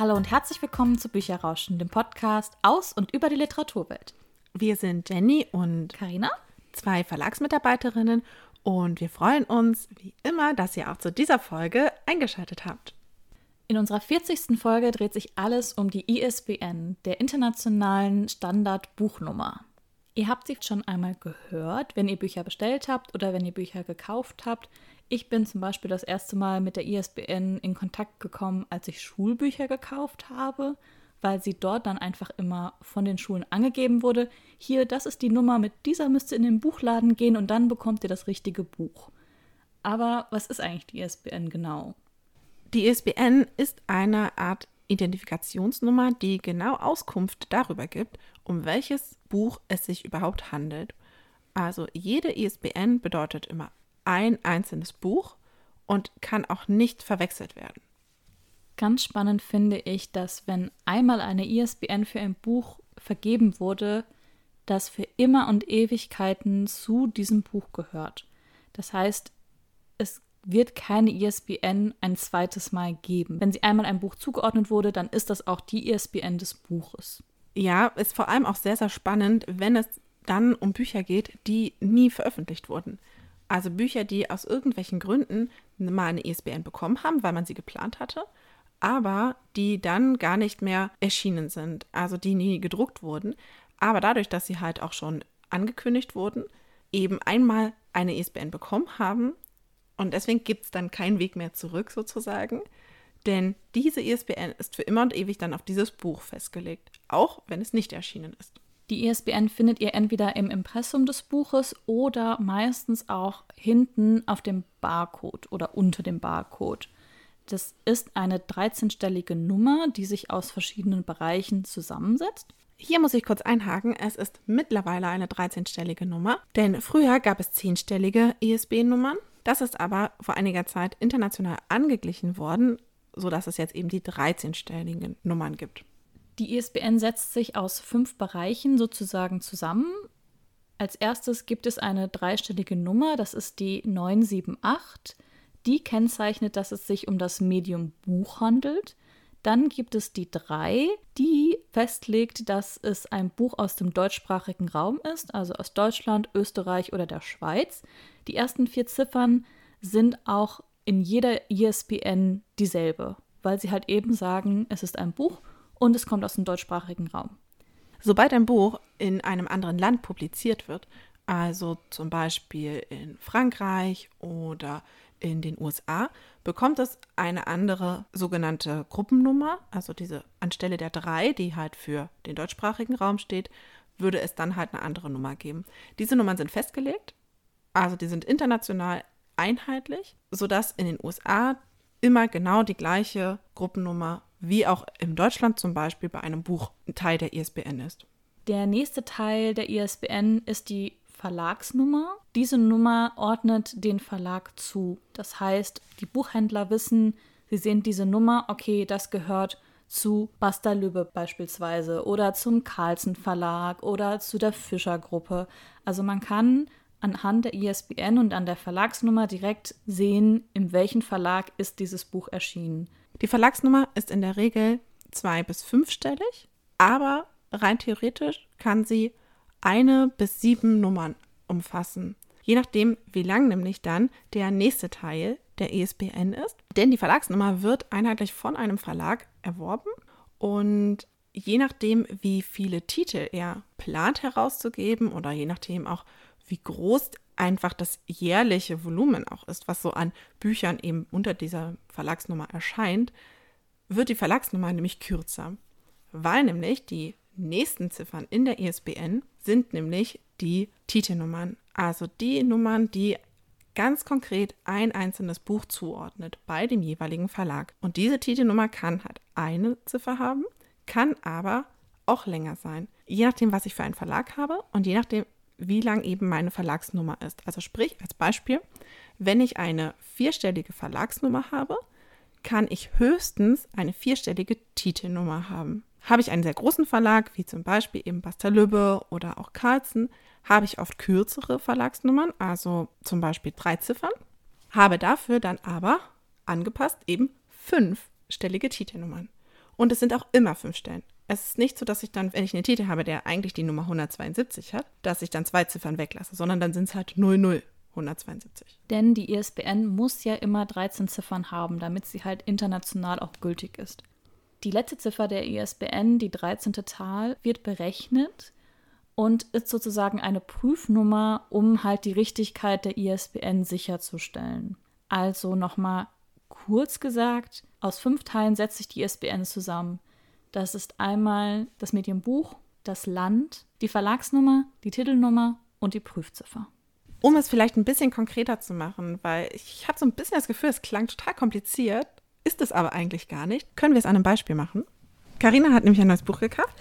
Hallo und herzlich willkommen zu Bücherrauschen, dem Podcast aus und über die Literaturwelt. Wir sind Jenny und Karina, zwei Verlagsmitarbeiterinnen und wir freuen uns wie immer, dass ihr auch zu dieser Folge eingeschaltet habt. In unserer 40. Folge dreht sich alles um die ISBN, der internationalen Standardbuchnummer. Ihr habt sie schon einmal gehört, wenn ihr Bücher bestellt habt oder wenn ihr Bücher gekauft habt. Ich bin zum Beispiel das erste Mal mit der ISBN in Kontakt gekommen, als ich Schulbücher gekauft habe, weil sie dort dann einfach immer von den Schulen angegeben wurde. Hier, das ist die Nummer, mit dieser müsst ihr in den Buchladen gehen und dann bekommt ihr das richtige Buch. Aber was ist eigentlich die ISBN genau? Die ISBN ist eine Art Identifikationsnummer, die genau Auskunft darüber gibt, um welches Buch es sich überhaupt handelt. Also jede ISBN bedeutet immer ein einzelnes Buch und kann auch nicht verwechselt werden. Ganz spannend finde ich, dass wenn einmal eine ISBN für ein Buch vergeben wurde, das für immer und Ewigkeiten zu diesem Buch gehört. Das heißt, es wird keine ISBN ein zweites Mal geben. Wenn sie einmal einem Buch zugeordnet wurde, dann ist das auch die ISBN des Buches. Ja, ist vor allem auch sehr, sehr spannend, wenn es dann um Bücher geht, die nie veröffentlicht wurden. Also Bücher, die aus irgendwelchen Gründen mal eine ISBN bekommen haben, weil man sie geplant hatte, aber die dann gar nicht mehr erschienen sind, also die nie gedruckt wurden. Aber dadurch, dass sie halt auch schon angekündigt wurden, eben einmal eine ISBN bekommen haben, und deswegen gibt es dann keinen Weg mehr zurück sozusagen. Denn diese ISBN ist für immer und ewig dann auf dieses Buch festgelegt, auch wenn es nicht erschienen ist. Die ISBN findet ihr entweder im Impressum des Buches oder meistens auch hinten auf dem Barcode oder unter dem Barcode. Das ist eine 13-stellige Nummer, die sich aus verschiedenen Bereichen zusammensetzt. Hier muss ich kurz einhaken, es ist mittlerweile eine 13-stellige Nummer, denn früher gab es 10-stellige ISBN-Nummern das ist aber vor einiger Zeit international angeglichen worden, sodass es jetzt eben die 13-stelligen Nummern gibt. Die ISBN setzt sich aus fünf Bereichen sozusagen zusammen. Als erstes gibt es eine dreistellige Nummer, das ist die 978. Die kennzeichnet, dass es sich um das Medium Buch handelt. Dann gibt es die 3, die festlegt, dass es ein Buch aus dem deutschsprachigen Raum ist, also aus Deutschland, Österreich oder der Schweiz. Die ersten vier Ziffern sind auch in jeder ISBN dieselbe, weil sie halt eben sagen, es ist ein Buch und es kommt aus dem deutschsprachigen Raum. Sobald ein Buch in einem anderen Land publiziert wird, also zum Beispiel in Frankreich oder in den USA, bekommt es eine andere sogenannte Gruppennummer, also diese anstelle der drei, die halt für den deutschsprachigen Raum steht, würde es dann halt eine andere Nummer geben. Diese Nummern sind festgelegt, also die sind international einheitlich, sodass in den USA immer genau die gleiche Gruppennummer wie auch in Deutschland zum Beispiel bei einem Buch ein Teil der ISBN ist. Der nächste Teil der ISBN ist die Verlagsnummer. Diese Nummer ordnet den Verlag zu. Das heißt, die Buchhändler wissen, sie sehen diese Nummer, okay, das gehört zu Basta Lübbe beispielsweise oder zum Carlsen Verlag oder zu der Fischer Gruppe. Also man kann anhand der ISBN und an der Verlagsnummer direkt sehen, in welchem Verlag ist dieses Buch erschienen. Die Verlagsnummer ist in der Regel zwei- bis fünfstellig, aber rein theoretisch kann sie eine bis sieben Nummern umfassen. Je nachdem, wie lang nämlich dann der nächste Teil der ISBN ist. Denn die Verlagsnummer wird einheitlich von einem Verlag erworben und je nachdem, wie viele Titel er plant herauszugeben oder je nachdem auch, wie groß einfach das jährliche Volumen auch ist, was so an Büchern eben unter dieser Verlagsnummer erscheint, wird die Verlagsnummer nämlich kürzer, weil nämlich die nächsten Ziffern in der ISBN sind nämlich die Titelnummern, also die Nummern, die ganz konkret ein einzelnes Buch zuordnet bei dem jeweiligen Verlag. Und diese Titelnummer kann halt eine Ziffer haben, kann aber auch länger sein, je nachdem, was ich für einen Verlag habe und je nachdem, wie lang eben meine Verlagsnummer ist. Also sprich, als Beispiel, wenn ich eine vierstellige Verlagsnummer habe, kann ich höchstens eine vierstellige Titelnummer haben. Habe ich einen sehr großen Verlag, wie zum Beispiel eben Bastelübbe oder auch Carlsen, habe ich oft kürzere Verlagsnummern, also zum Beispiel drei Ziffern, habe dafür dann aber angepasst eben fünfstellige Titelnummern. Und es sind auch immer fünf Stellen. Es ist nicht so, dass ich dann, wenn ich einen Titel habe, der eigentlich die Nummer 172 hat, dass ich dann zwei Ziffern weglasse, sondern dann sind es halt 00. 172. Denn die ISBN muss ja immer 13 Ziffern haben, damit sie halt international auch gültig ist. Die letzte Ziffer der ISBN, die 13. Zahl, wird berechnet und ist sozusagen eine Prüfnummer, um halt die Richtigkeit der ISBN sicherzustellen. Also nochmal kurz gesagt, aus fünf Teilen setzt sich die ISBN zusammen. Das ist einmal das Medienbuch, das Land, die Verlagsnummer, die Titelnummer und die Prüfziffer. Um es vielleicht ein bisschen konkreter zu machen, weil ich habe so ein bisschen das Gefühl, es klang total kompliziert, ist es aber eigentlich gar nicht. Können wir es an einem Beispiel machen? Karina hat nämlich ein neues Buch gekauft.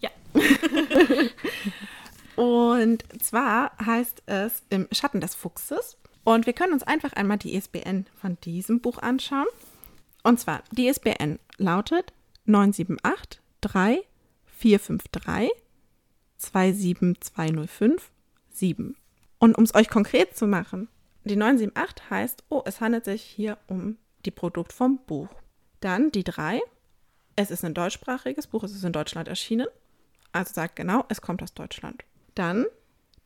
Ja. und zwar heißt es Im Schatten des Fuchses. Und wir können uns einfach einmal die ISBN von diesem Buch anschauen. Und zwar, die ISBN lautet 978 3 453 27205 7. Und um es euch konkret zu machen, die 978 heißt, oh, es handelt sich hier um die Produkt vom Buch. Dann die 3, es ist ein deutschsprachiges Buch, es ist in Deutschland erschienen. Also sagt genau, es kommt aus Deutschland. Dann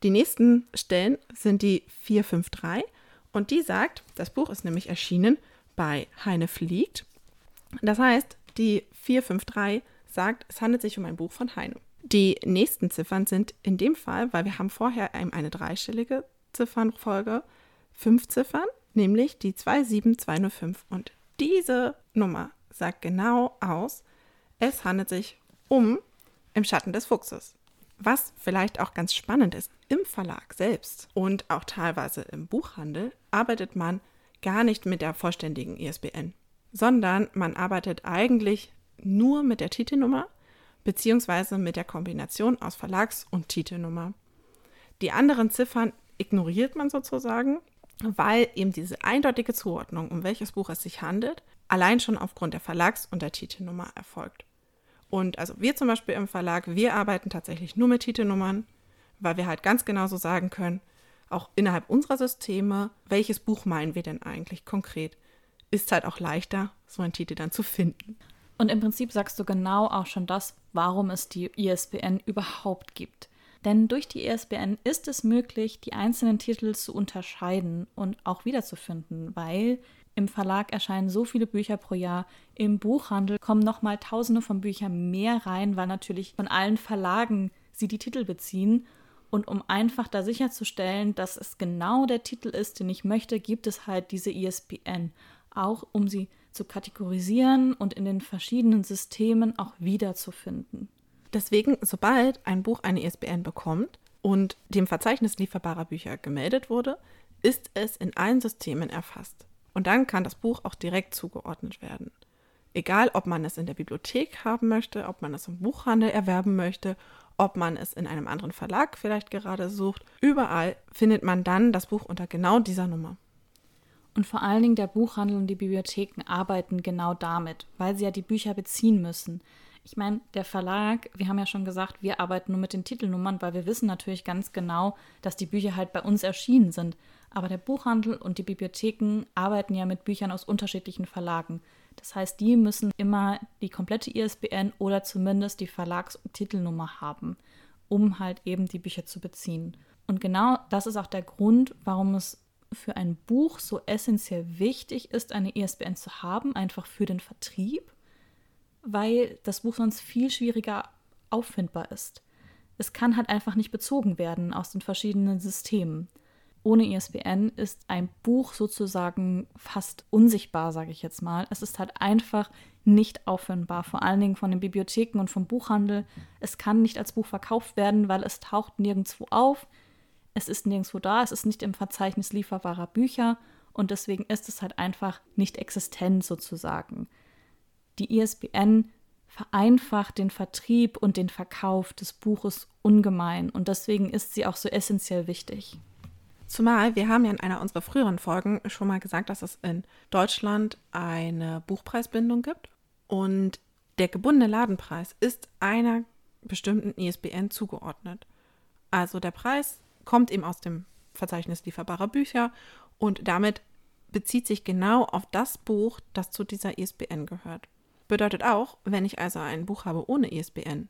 die nächsten Stellen sind die 453 und die sagt, das Buch ist nämlich erschienen bei Heine Fliegt. Das heißt, die 453 sagt, es handelt sich um ein Buch von Heine. Die nächsten Ziffern sind in dem Fall, weil wir haben vorher eine dreistellige Ziffernfolge, fünf Ziffern, nämlich die 27205. Und diese Nummer sagt genau aus, es handelt sich um Im Schatten des Fuchses. Was vielleicht auch ganz spannend ist, im Verlag selbst und auch teilweise im Buchhandel arbeitet man gar nicht mit der vollständigen ISBN, sondern man arbeitet eigentlich nur mit der Titelnummer beziehungsweise mit der Kombination aus Verlags- und Titelnummer. Die anderen Ziffern ignoriert man sozusagen, weil eben diese eindeutige Zuordnung, um welches Buch es sich handelt, allein schon aufgrund der Verlags- und der Titelnummer erfolgt. Und also wir zum Beispiel im Verlag, wir arbeiten tatsächlich nur mit Titelnummern, weil wir halt ganz genau so sagen können, auch innerhalb unserer Systeme, welches Buch meinen wir denn eigentlich konkret. Ist halt auch leichter, so einen Titel dann zu finden. Und im Prinzip sagst du genau auch schon das, warum es die ISBN überhaupt gibt. Denn durch die ISBN ist es möglich, die einzelnen Titel zu unterscheiden und auch wiederzufinden, weil im Verlag erscheinen so viele Bücher pro Jahr, im Buchhandel kommen nochmal tausende von Büchern mehr rein, weil natürlich von allen Verlagen sie die Titel beziehen. Und um einfach da sicherzustellen, dass es genau der Titel ist, den ich möchte, gibt es halt diese ISBN. Auch um sie zu kategorisieren und in den verschiedenen Systemen auch wiederzufinden. Deswegen, sobald ein Buch eine ISBN bekommt und dem Verzeichnis lieferbarer Bücher gemeldet wurde, ist es in allen Systemen erfasst. Und dann kann das Buch auch direkt zugeordnet werden. Egal, ob man es in der Bibliothek haben möchte, ob man es im Buchhandel erwerben möchte, ob man es in einem anderen Verlag vielleicht gerade sucht, überall findet man dann das Buch unter genau dieser Nummer. Und vor allen Dingen der Buchhandel und die Bibliotheken arbeiten genau damit, weil sie ja die Bücher beziehen müssen. Ich meine, der Verlag, wir haben ja schon gesagt, wir arbeiten nur mit den Titelnummern, weil wir wissen natürlich ganz genau, dass die Bücher halt bei uns erschienen sind. Aber der Buchhandel und die Bibliotheken arbeiten ja mit Büchern aus unterschiedlichen Verlagen. Das heißt, die müssen immer die komplette ISBN oder zumindest die Verlags- und Titelnummer haben, um halt eben die Bücher zu beziehen. Und genau das ist auch der Grund, warum es für ein Buch so essentiell wichtig ist, eine ISBN zu haben, einfach für den Vertrieb, weil das Buch sonst viel schwieriger auffindbar ist. Es kann halt einfach nicht bezogen werden aus den verschiedenen Systemen. Ohne ISBN ist ein Buch sozusagen fast unsichtbar, sage ich jetzt mal. Es ist halt einfach nicht auffindbar, vor allen Dingen von den Bibliotheken und vom Buchhandel. Es kann nicht als Buch verkauft werden, weil es taucht nirgendwo auf es ist nirgendwo da, es ist nicht im Verzeichnis lieferbarer Bücher und deswegen ist es halt einfach nicht existent sozusagen. Die ISBN vereinfacht den Vertrieb und den Verkauf des Buches ungemein und deswegen ist sie auch so essentiell wichtig. Zumal wir haben ja in einer unserer früheren Folgen schon mal gesagt, dass es in Deutschland eine Buchpreisbindung gibt und der gebundene Ladenpreis ist einer bestimmten ISBN zugeordnet. Also der Preis kommt eben aus dem Verzeichnis lieferbarer Bücher und damit bezieht sich genau auf das Buch, das zu dieser ISBN gehört. Bedeutet auch, wenn ich also ein Buch habe ohne ISBN,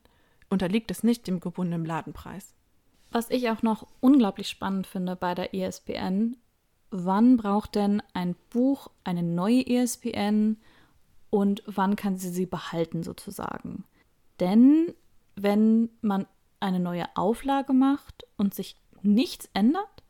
unterliegt es nicht dem gebundenen Ladenpreis. Was ich auch noch unglaublich spannend finde bei der ISBN, wann braucht denn ein Buch eine neue ISBN und wann kann sie sie behalten sozusagen? Denn wenn man eine neue Auflage macht und sich nichts ändert,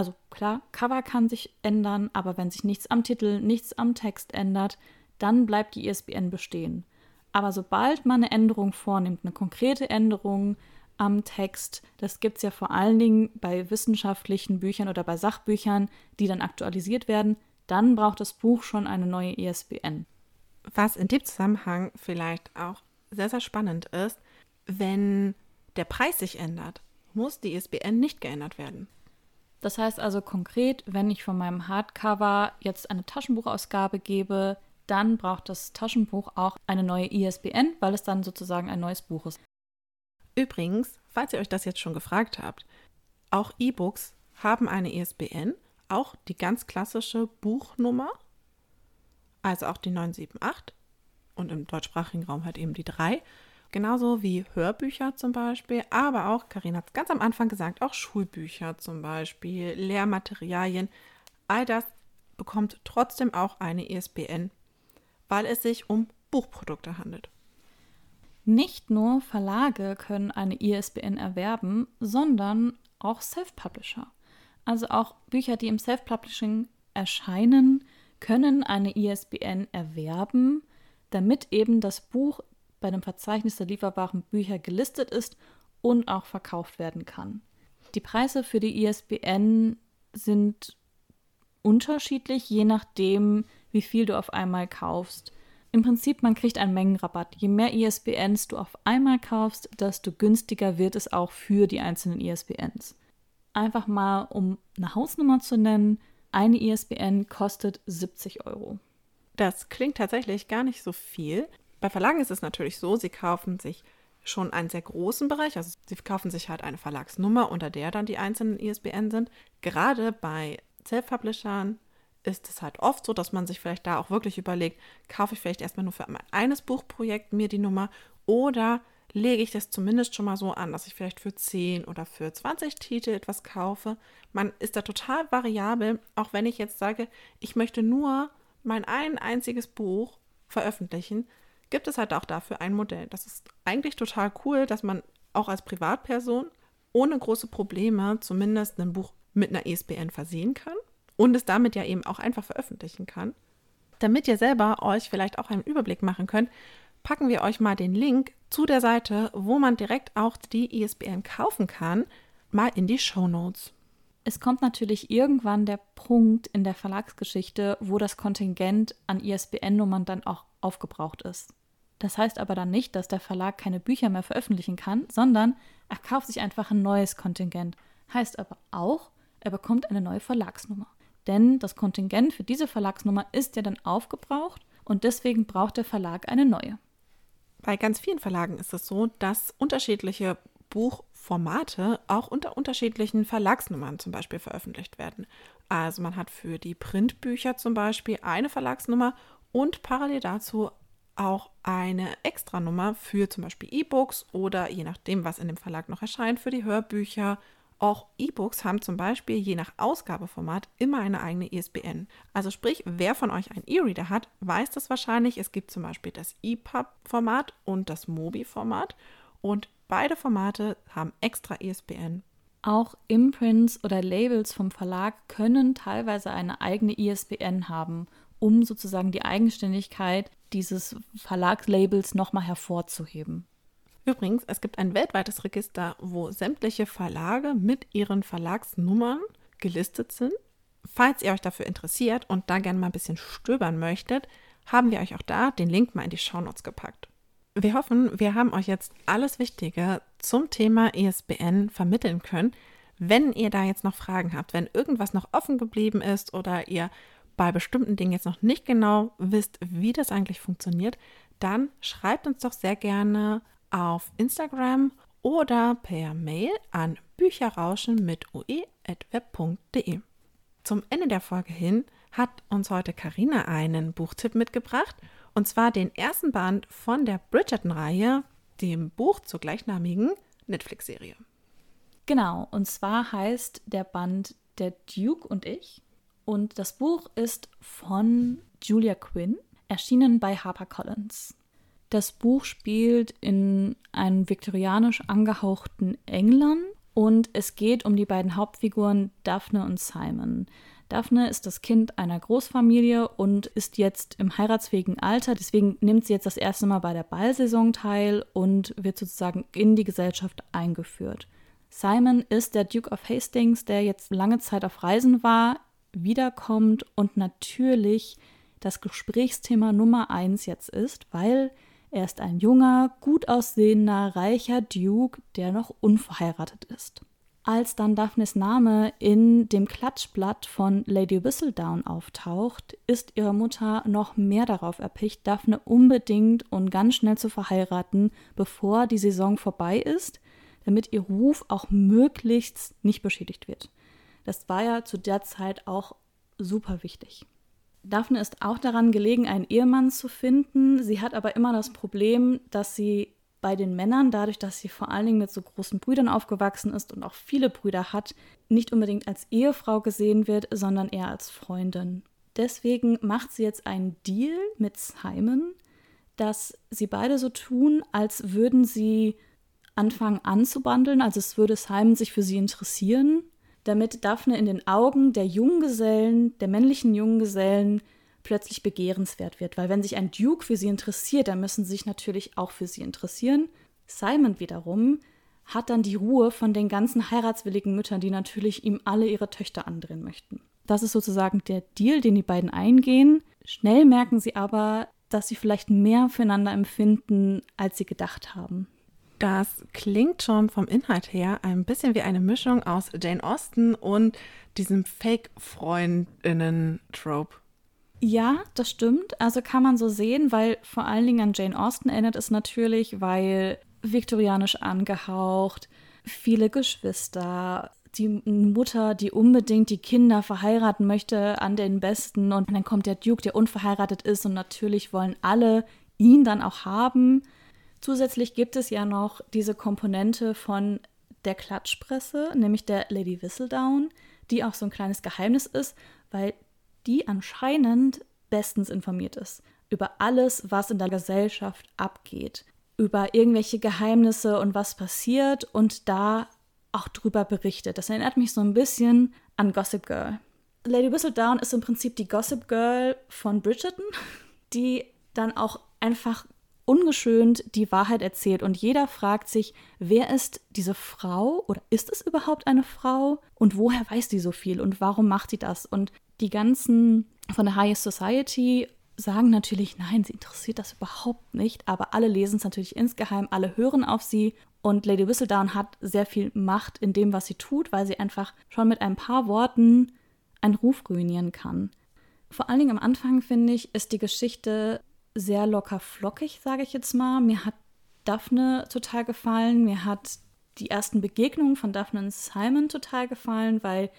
also klar, Cover kann sich ändern, aber wenn sich nichts am Titel, nichts am Text ändert, dann bleibt die ISBN bestehen. Aber sobald man eine Änderung vornimmt, eine konkrete Änderung am Text, das gibt es ja vor allen Dingen bei wissenschaftlichen Büchern oder bei Sachbüchern, die dann aktualisiert werden, dann braucht das Buch schon eine neue ISBN. Was in dem Zusammenhang vielleicht auch sehr, sehr spannend ist, wenn der Preis sich ändert, muss die ISBN nicht geändert werden. Das heißt also konkret, wenn ich von meinem Hardcover jetzt eine Taschenbuchausgabe gebe, dann braucht das Taschenbuch auch eine neue ISBN, weil es dann sozusagen ein neues Buch ist. Übrigens, falls ihr euch das jetzt schon gefragt habt, auch E-Books haben eine ISBN, auch die ganz klassische Buchnummer, also auch die 978 und im deutschsprachigen Raum halt eben die 3. Genauso wie Hörbücher zum Beispiel, aber auch, Karina hat es ganz am Anfang gesagt, auch Schulbücher zum Beispiel, Lehrmaterialien. All das bekommt trotzdem auch eine ISBN, weil es sich um Buchprodukte handelt. Nicht nur Verlage können eine ISBN erwerben, sondern auch Self-Publisher. Also auch Bücher, die im Self-Publishing erscheinen, können eine ISBN erwerben, damit eben das Buch bei dem Verzeichnis der lieferbaren Bücher gelistet ist und auch verkauft werden kann. Die Preise für die ISBN sind unterschiedlich, je nachdem, wie viel du auf einmal kaufst. Im Prinzip, man kriegt einen Mengenrabatt. Je mehr ISBNs du auf einmal kaufst, desto günstiger wird es auch für die einzelnen ISBNs. Einfach mal, um eine Hausnummer zu nennen, eine ISBN kostet 70 Euro. Das klingt tatsächlich gar nicht so viel. Bei Verlagen ist es natürlich so, sie kaufen sich schon einen sehr großen Bereich, also sie kaufen sich halt eine Verlagsnummer, unter der dann die einzelnen ISBN sind. Gerade bei Self-Publishern ist es halt oft so, dass man sich vielleicht da auch wirklich überlegt, kaufe ich vielleicht erstmal nur für mein eines Buchprojekt mir die Nummer oder lege ich das zumindest schon mal so an, dass ich vielleicht für 10 oder für 20 Titel etwas kaufe. Man ist da total variabel, auch wenn ich jetzt sage, ich möchte nur mein ein einziges Buch veröffentlichen, gibt es halt auch dafür ein Modell. Das ist eigentlich total cool, dass man auch als Privatperson ohne große Probleme zumindest ein Buch mit einer ISBN versehen kann und es damit ja eben auch einfach veröffentlichen kann. Damit ihr selber euch vielleicht auch einen Überblick machen könnt, packen wir euch mal den Link zu der Seite, wo man direkt auch die ISBN kaufen kann, mal in die Show Notes. Es kommt natürlich irgendwann der Punkt in der Verlagsgeschichte, wo das Kontingent an ISBN-Nummern dann auch aufgebraucht ist. Das heißt aber dann nicht, dass der Verlag keine Bücher mehr veröffentlichen kann, sondern er kauft sich einfach ein neues Kontingent. Heißt aber auch, er bekommt eine neue Verlagsnummer. Denn das Kontingent für diese Verlagsnummer ist ja dann aufgebraucht und deswegen braucht der Verlag eine neue. Bei ganz vielen Verlagen ist es so, dass unterschiedliche Buchformate auch unter unterschiedlichen Verlagsnummern zum Beispiel veröffentlicht werden. Also man hat für die Printbücher zum Beispiel eine Verlagsnummer und parallel dazu auch eine Extranummer für zum Beispiel E-Books oder je nachdem, was in dem Verlag noch erscheint, für die Hörbücher. Auch E-Books haben zum Beispiel je nach Ausgabeformat immer eine eigene ISBN. Also sprich, wer von euch einen E-Reader hat, weiß das wahrscheinlich. Es gibt zum Beispiel das EPUB-Format und das MOBI-Format und beide Formate haben extra ISBN. Auch Imprints oder Labels vom Verlag können teilweise eine eigene ISBN haben um sozusagen die Eigenständigkeit dieses Verlagslabels nochmal hervorzuheben. Übrigens, es gibt ein weltweites Register, wo sämtliche Verlage mit ihren Verlagsnummern gelistet sind. Falls ihr euch dafür interessiert und da gerne mal ein bisschen stöbern möchtet, haben wir euch auch da den Link mal in die Shownotes gepackt. Wir hoffen, wir haben euch jetzt alles Wichtige zum Thema ESBN vermitteln können. Wenn ihr da jetzt noch Fragen habt, wenn irgendwas noch offen geblieben ist oder ihr bei bestimmten Dingen jetzt noch nicht genau wisst, wie das eigentlich funktioniert, dann schreibt uns doch sehr gerne auf Instagram oder per Mail an bücherrauschen mit ue.web.de. Zum Ende der Folge hin hat uns heute Karina einen Buchtipp mitgebracht Und zwar den ersten Band von der Bridgerton-Reihe, dem Buch zur gleichnamigen Netflix-Serie. Genau, und zwar heißt der Band Der Duke und ich. Und das Buch ist von Julia Quinn, erschienen bei HarperCollins. Das Buch spielt in einem viktorianisch angehauchten England und es geht um die beiden Hauptfiguren Daphne und Simon. Daphne ist das Kind einer Großfamilie und ist jetzt im heiratsfähigen Alter. Deswegen nimmt sie jetzt das erste Mal bei der Ballsaison teil und wird sozusagen in die Gesellschaft eingeführt. Simon ist der Duke of Hastings, der jetzt lange Zeit auf Reisen war, wiederkommt und natürlich das Gesprächsthema Nummer eins jetzt ist, weil er ist ein junger, gut aussehender, reicher Duke, der noch unverheiratet ist. Als dann Daphnes Name in dem Klatschblatt von Lady Whistledown auftaucht, ist ihre Mutter noch mehr darauf erpicht, Daphne unbedingt und ganz schnell zu verheiraten, bevor die Saison vorbei ist, damit ihr Ruf auch möglichst nicht beschädigt wird. Das war ja zu der Zeit auch super wichtig. Daphne ist auch daran gelegen, einen Ehemann zu finden. Sie hat aber immer das Problem, dass sie bei den Männern, dadurch, dass sie vor allen Dingen mit so großen Brüdern aufgewachsen ist und auch viele Brüder hat, nicht unbedingt als Ehefrau gesehen wird, sondern eher als Freundin. Deswegen macht sie jetzt einen Deal mit Simon, dass sie beide so tun, als würden sie anfangen anzubandeln, also es würde Simon sich für sie interessieren, damit Daphne in den Augen der Junggesellen, der männlichen Junggesellen, plötzlich begehrenswert wird. Weil wenn sich ein Duke für sie interessiert, dann müssen sie sich natürlich auch für sie interessieren. Simon wiederum hat dann die Ruhe von den ganzen heiratswilligen Müttern, die natürlich ihm alle ihre Töchter andrehen möchten. Das ist sozusagen der Deal, den die beiden eingehen. Schnell merken sie aber, dass sie vielleicht mehr füreinander empfinden, als sie gedacht haben. Das klingt schon vom Inhalt her ein bisschen wie eine Mischung aus Jane Austen und diesem Fake-Freundinnen-Trope. Ja, das stimmt. Also kann man so sehen, weil vor allen Dingen an Jane Austen erinnert es natürlich, weil viktorianisch angehaucht, viele Geschwister, die Mutter, die unbedingt die Kinder verheiraten möchte an den Besten und dann kommt der Duke, der unverheiratet ist und natürlich wollen alle ihn dann auch haben. Zusätzlich gibt es ja noch diese Komponente von der Klatschpresse, nämlich der Lady Whistledown, die auch so ein kleines Geheimnis ist, weil die anscheinend bestens informiert ist über alles, was in der Gesellschaft abgeht, über irgendwelche Geheimnisse und was passiert und da auch drüber berichtet. Das erinnert mich so ein bisschen an Gossip Girl. Lady Whistledown ist im Prinzip die Gossip Girl von Bridgerton, die dann auch einfach ungeschönt die Wahrheit erzählt und jeder fragt sich, wer ist diese Frau oder ist es überhaupt eine Frau und woher weiß die so viel und warum macht sie das? Und die ganzen von der High Society sagen natürlich, nein, sie interessiert das überhaupt nicht, aber alle lesen es natürlich insgeheim, alle hören auf sie und Lady Whistledown hat sehr viel Macht in dem, was sie tut, weil sie einfach schon mit ein paar Worten einen Ruf ruinieren kann. Vor allen Dingen am Anfang, finde ich, ist die Geschichte sehr locker flockig, sage ich jetzt mal. Mir hat Daphne total gefallen, mir hat die ersten Begegnungen von Daphne und Simon total gefallen, weil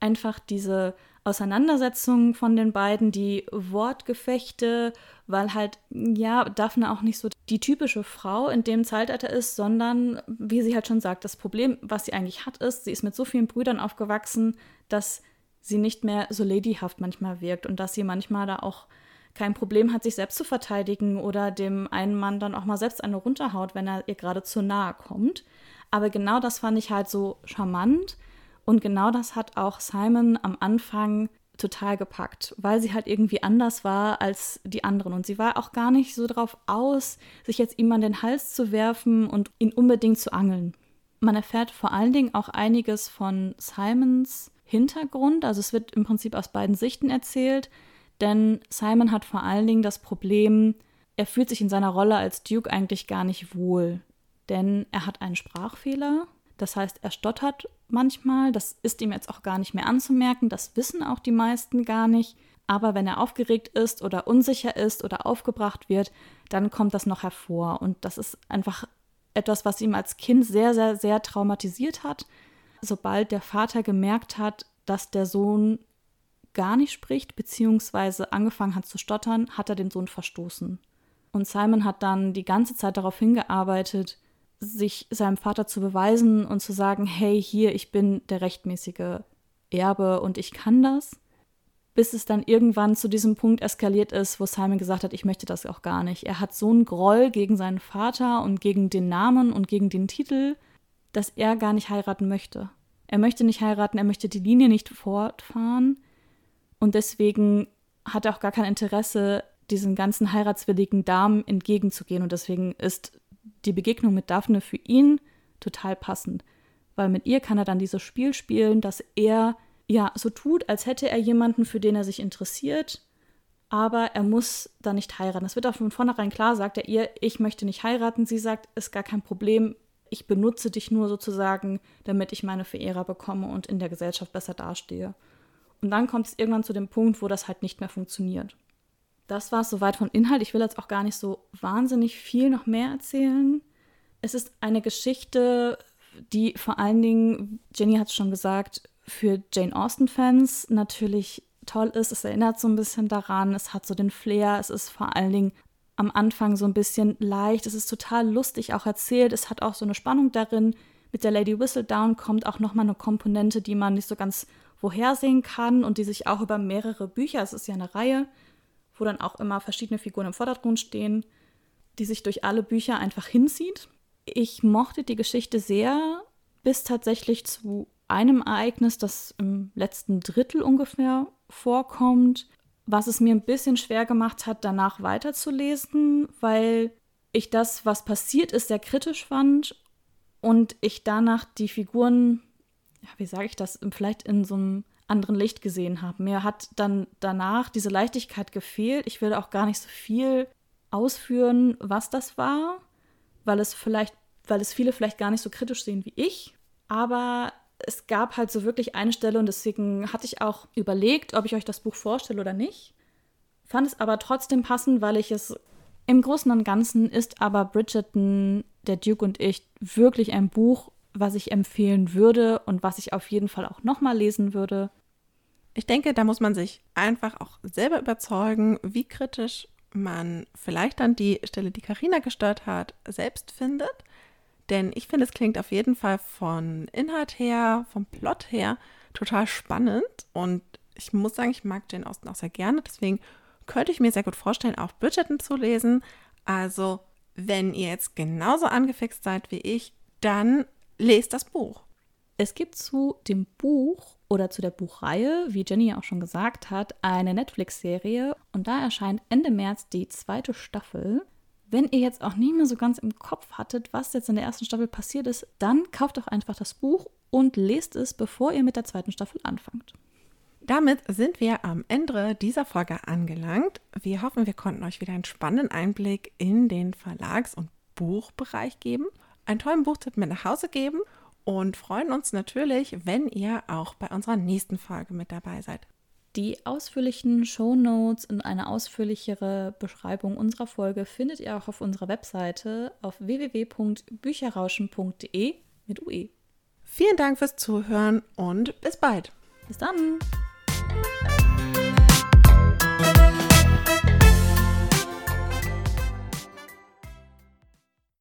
einfach diese Auseinandersetzungen von den beiden, die Wortgefechte, weil halt, ja, Daphne auch nicht so die typische Frau in dem Zeitalter ist, sondern, wie sie halt schon sagt, das Problem, was sie eigentlich hat, ist, sie ist mit so vielen Brüdern aufgewachsen, dass sie nicht mehr so ladyhaft manchmal wirkt und dass sie manchmal da auch kein Problem hat, sich selbst zu verteidigen oder dem einen Mann dann auch mal selbst eine runterhaut, wenn er ihr gerade zu nahe kommt. Aber genau das fand ich halt so charmant, und genau das hat auch Simon am Anfang total gepackt, weil sie halt irgendwie anders war als die anderen. Und sie war auch gar nicht so darauf aus, sich jetzt ihm an den Hals zu werfen und ihn unbedingt zu angeln. Man erfährt vor allen Dingen auch einiges von Simons Hintergrund. Also es wird im Prinzip aus beiden Sichten erzählt. Denn Simon hat vor allen Dingen das Problem, er fühlt sich in seiner Rolle als Duke eigentlich gar nicht wohl. Denn er hat einen Sprachfehler das heißt, er stottert manchmal, das ist ihm jetzt auch gar nicht mehr anzumerken, das wissen auch die meisten gar nicht. Aber wenn er aufgeregt ist oder unsicher ist oder aufgebracht wird, dann kommt das noch hervor. Und das ist einfach etwas, was ihm als Kind sehr, sehr, sehr traumatisiert hat. Sobald der Vater gemerkt hat, dass der Sohn gar nicht spricht, beziehungsweise angefangen hat zu stottern, hat er den Sohn verstoßen. Und Simon hat dann die ganze Zeit darauf hingearbeitet, sich seinem Vater zu beweisen und zu sagen, hey, hier, ich bin der rechtmäßige Erbe und ich kann das. Bis es dann irgendwann zu diesem Punkt eskaliert ist, wo Simon gesagt hat, ich möchte das auch gar nicht. Er hat so einen Groll gegen seinen Vater und gegen den Namen und gegen den Titel, dass er gar nicht heiraten möchte. Er möchte nicht heiraten, er möchte die Linie nicht fortfahren und deswegen hat er auch gar kein Interesse, diesen ganzen heiratswilligen Damen entgegenzugehen und deswegen ist die Begegnung mit Daphne für ihn total passend, weil mit ihr kann er dann dieses Spiel spielen, dass er ja so tut, als hätte er jemanden, für den er sich interessiert, aber er muss da nicht heiraten. Das wird auch von vornherein klar, sagt er ihr, ich möchte nicht heiraten. Sie sagt, ist gar kein Problem, ich benutze dich nur sozusagen, damit ich meine Verehrer bekomme und in der Gesellschaft besser dastehe. Und dann kommt es irgendwann zu dem Punkt, wo das halt nicht mehr funktioniert. Das war es soweit von Inhalt. Ich will jetzt auch gar nicht so wahnsinnig viel noch mehr erzählen. Es ist eine Geschichte, die vor allen Dingen, Jenny hat es schon gesagt, für Jane Austen-Fans natürlich toll ist. Es erinnert so ein bisschen daran, es hat so den Flair, es ist vor allen Dingen am Anfang so ein bisschen leicht. Es ist total lustig auch erzählt. Es hat auch so eine Spannung darin. Mit der Lady Whistledown kommt auch nochmal eine Komponente, die man nicht so ganz vorhersehen kann und die sich auch über mehrere Bücher, es ist ja eine Reihe, wo dann auch immer verschiedene Figuren im Vordergrund stehen, die sich durch alle Bücher einfach hinzieht. Ich mochte die Geschichte sehr, bis tatsächlich zu einem Ereignis, das im letzten Drittel ungefähr vorkommt, was es mir ein bisschen schwer gemacht hat, danach weiterzulesen, weil ich das, was passiert ist, sehr kritisch fand und ich danach die Figuren, ja, wie sage ich das, vielleicht in so einem anderen Licht gesehen habe. Mir hat dann danach diese Leichtigkeit gefehlt. Ich will auch gar nicht so viel ausführen, was das war, weil es vielleicht, weil es viele vielleicht gar nicht so kritisch sehen wie ich. Aber es gab halt so wirklich eine Stelle und deswegen hatte ich auch überlegt, ob ich euch das Buch vorstelle oder nicht. Fand es aber trotzdem passend, weil ich es im Großen und Ganzen ist aber Bridgerton, der Duke und ich wirklich ein Buch, was ich empfehlen würde und was ich auf jeden Fall auch nochmal lesen würde. Ich denke, da muss man sich einfach auch selber überzeugen, wie kritisch man vielleicht dann die Stelle, die Karina gestört hat, selbst findet. Denn ich finde, es klingt auf jeden Fall von Inhalt her, vom Plot her total spannend. Und ich muss sagen, ich mag Jane Austen auch sehr gerne. Deswegen könnte ich mir sehr gut vorstellen, auch Bridgerton zu lesen. Also, wenn ihr jetzt genauso angefixt seid wie ich, dann lest das Buch. Es gibt zu dem Buch oder zu der Buchreihe, wie Jenny ja auch schon gesagt hat, eine Netflix-Serie und da erscheint Ende März die zweite Staffel. Wenn ihr jetzt auch nicht mehr so ganz im Kopf hattet, was jetzt in der ersten Staffel passiert ist, dann kauft doch einfach das Buch und lest es, bevor ihr mit der zweiten Staffel anfangt. Damit sind wir am Ende dieser Folge angelangt. Wir hoffen, wir konnten euch wieder einen spannenden Einblick in den Verlags- und Buchbereich geben, einen tollen Buchtipp mit nach Hause geben und freuen uns natürlich, wenn ihr auch bei unserer nächsten Folge mit dabei seid. Die ausführlichen Show Notes und eine ausführlichere Beschreibung unserer Folge findet ihr auch auf unserer Webseite auf www.bücherrauschen.de mit UE. Vielen Dank fürs Zuhören und bis bald. Bis dann.